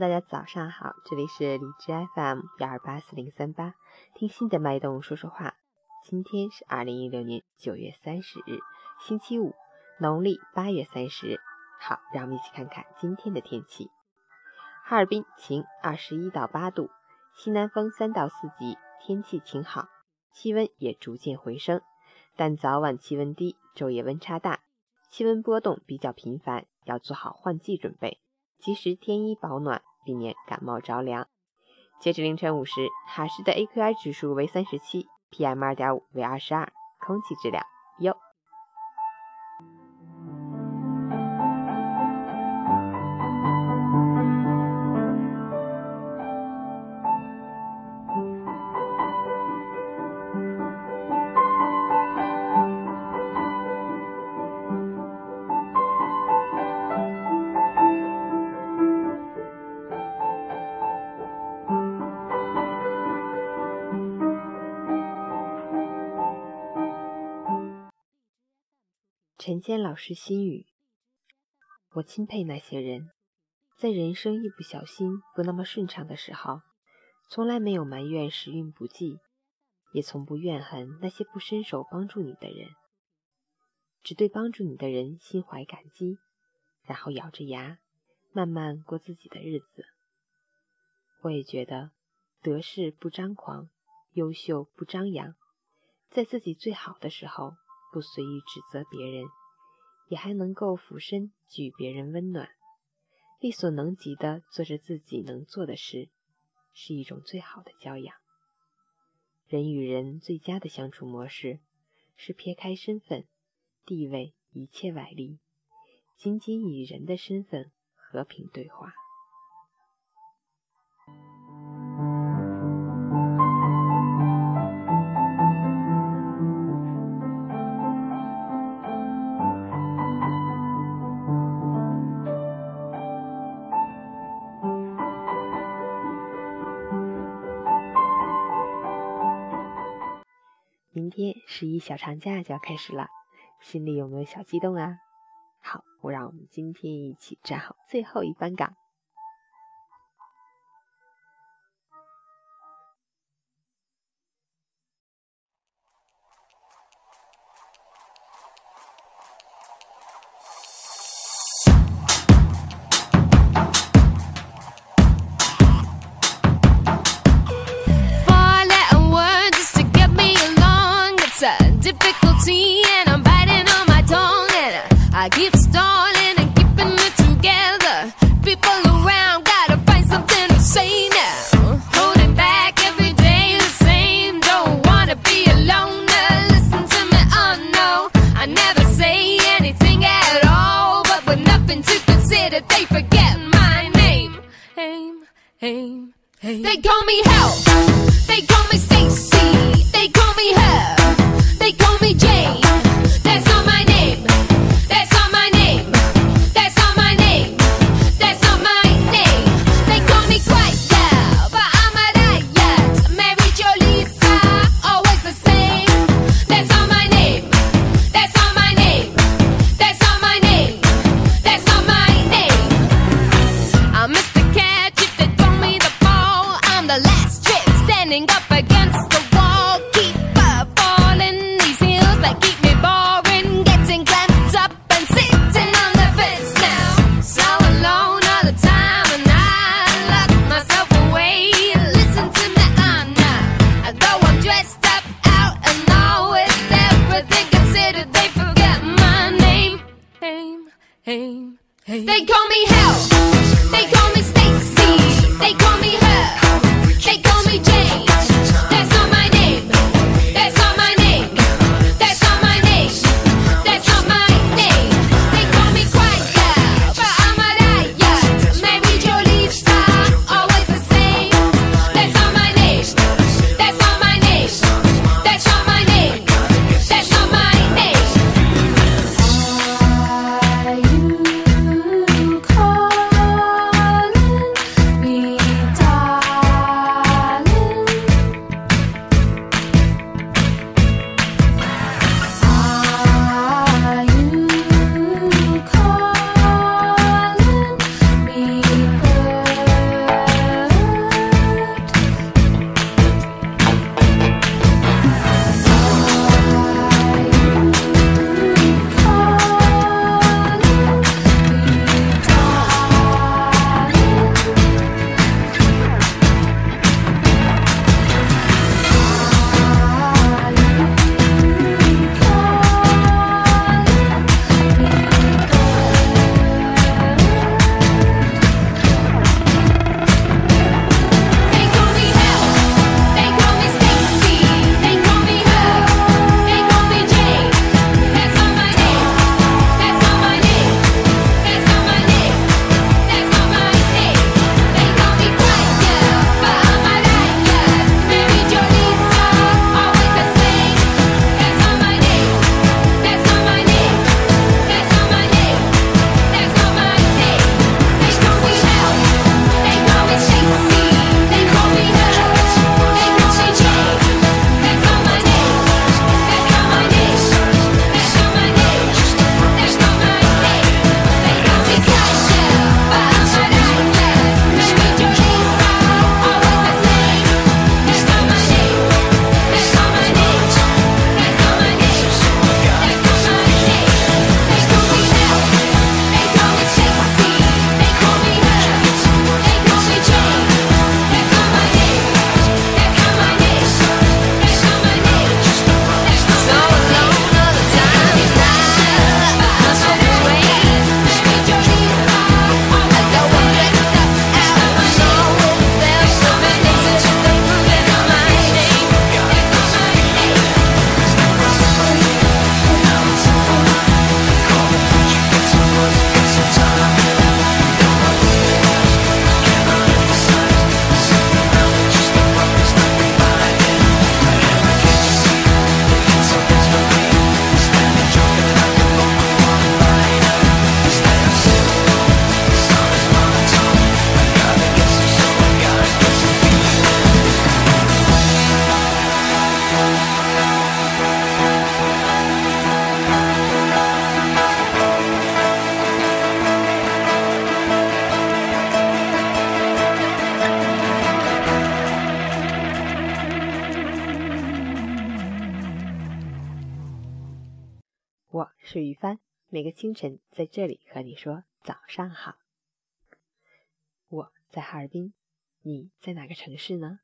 大家早上好，这里是荔枝 FM 幺二八四零三八，听心的脉动说说话。今天是二零一六年九月三十日，星期五，农历八月三十。好，让我们一起看看今天的天气。哈尔滨晴，二十一到八度，西南风三到四级，天气晴好，气温也逐渐回升，但早晚气温低，昼夜温差大，气温波动比较频繁，要做好换季准备。及时添衣保暖，避免感冒着凉。截至凌晨五时，哈市的 AQI 指数为三十七，PM 二点五为二十二，空气质量优。陈坚老师心语：我钦佩那些人，在人生一不小心不那么顺畅的时候，从来没有埋怨时运不济，也从不怨恨那些不伸手帮助你的人，只对帮助你的人心怀感激，然后咬着牙慢慢过自己的日子。我也觉得，得势不张狂，优秀不张扬，在自己最好的时候。不随意指责别人，也还能够俯身给予别人温暖，力所能及的做着自己能做的事，是一种最好的教养。人与人最佳的相处模式，是撇开身份、地位一切外力，仅仅以人的身份和平对话。天十一小长假就要开始了，心里有没有小激动啊？好，我让我们今天一起站好最后一班岗。I keep stalling and keeping it together. People around gotta find something to say now. Holding back every day the same. Don't wanna be alone. Listen to me, oh no. I never say anything at all. But with nothing to consider, they forget my name. Aim, aim, aim. They call me help. They call me Stacy. They call me Jane. That's not my name. That's not my name. That's not my name. That's not my name. They call me quiet, but I'm a riot. Mary always the same. That's not my name. That's not my name. That's not my name. That's not my name. I'm. Catch if they throw me the ball. I'm the last trip standing up Call me hell. 我是于帆，每个清晨在这里和你说早上好。我在哈尔滨，你在哪个城市呢？